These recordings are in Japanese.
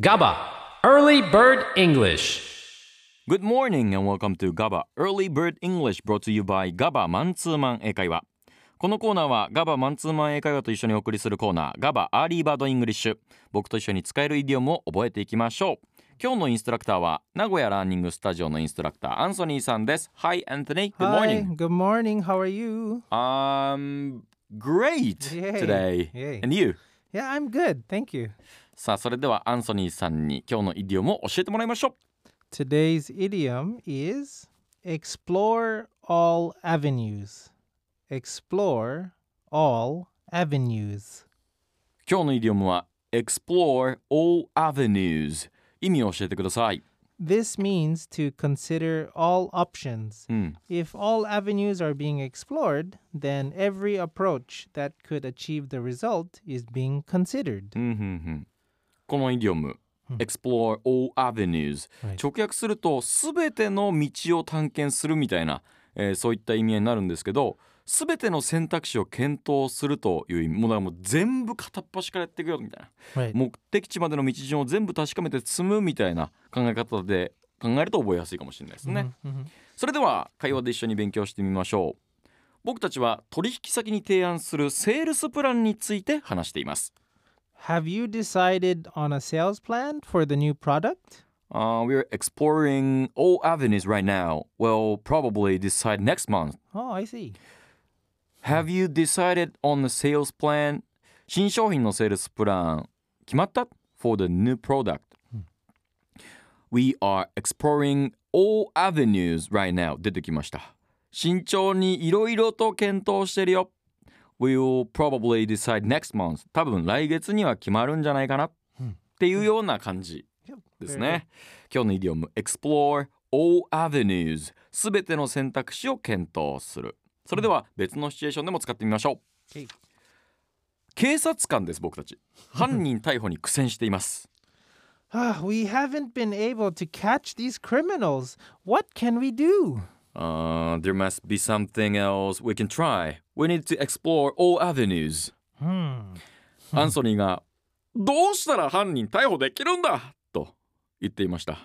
GABA Early Bird English Good morning and welcome to GABA Early Bird English brought to you by GABA マンツーマン英会話このコーナーは GABA マンツーマン英会話と一緒にお送りするコーナー GABA アーリーバードイングリッシュ僕と一緒に使えるイディオムを覚えていきましょう今日のインストラクターは名古屋ラーニングスタジオのインストラクターアンソニーさんです Hi Anthony, good morning Hi, good morning. How are you? I'm great Yay. today Yay. and you? Yeah, I'm good. Thank you. さあそれではアンソニーさんに今日のイディオムを教えてもらいましょう Today's idiom is explore all avenues. Explore all avenues. 今日のイディオムは Explore all avenues 意味を教えてください This means to consider all options. うん、If all avenues are being explored, then every approach that could achieve the result is being considered. このイディオム Explore all avenues、Right. 直訳すると全ての道を探検するみたいな、えーそういった意味合いになるんですけど全ての選択肢を検討するという意味もうだからもう全部片っ端からやっていくよみたいな Right. 目的地までの道順を全部確かめて積むみたいな考え方で考えると覚えやすいかもしれないですね、Mhm. それでは会話で一緒に勉強してみましょう僕たちは取引先に提案するセールスプランについて話しています Have you decided on a sales plan for the new product? Uh, we're exploring all avenues right now. We'll probably decide next month. Oh, I see. Have you decided on the sales plan? 新商品のセールスプラン決まった ?for the new product. We are exploring all avenues right now. 出てきました。慎重にいろいろと検討してるよ。 We will probably decide next month. 多分来月には決まるんじゃないかな。っていうような感じ。ですね。今日のイディオム Explore all avenues すべての選択肢を検討する。それでは別のシチュエーションでも使ってみましょう。警察官です僕たち。犯人逮捕に苦戦しています。Ah, we haven't been able to catch these criminals. What can we do? Uh, there must be something else we can try. We need to explore all avenues. Hmm. アンソニーがどうしたら犯人逮捕できるんだ？と言っていました。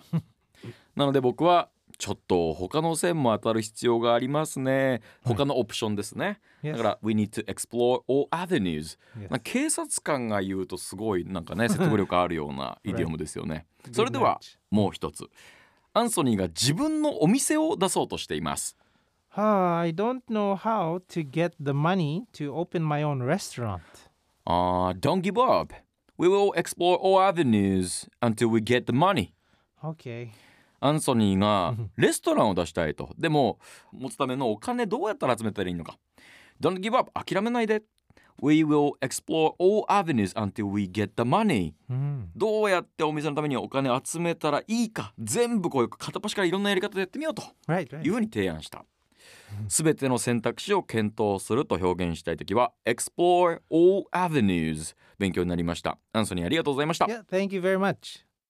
なので僕はちょっと他の線も当たる必要がありますね。他のオプションですね。だから We need to explore all avenues、警察官が言うとすごいなんかね説得力あるようなイディオムですよね。それでは.もう一つ。アンソニーが自分のお店を出そうとしています。Ah, I don't know how to get the money to open my own restaurant. あー Don't give up. We will explore all avenues until we get the money. Okay. アンソニーがレストランを出したいと。でも、持つためのお金どうやったら集めたらいいのか。Don't give up. 諦めないで。We will explore all avenues until we get the money. Hmm. どうやってお店のためにお金集めたらいいか。全部こういう片っ端からいろんなやり方でやってみようと Right, い right. うふうに提案した。すべての選択肢を検討すると表現したいときは explore all avenues 勉強になりました。アンソニーありがとうございました。Yeah, thank you very much.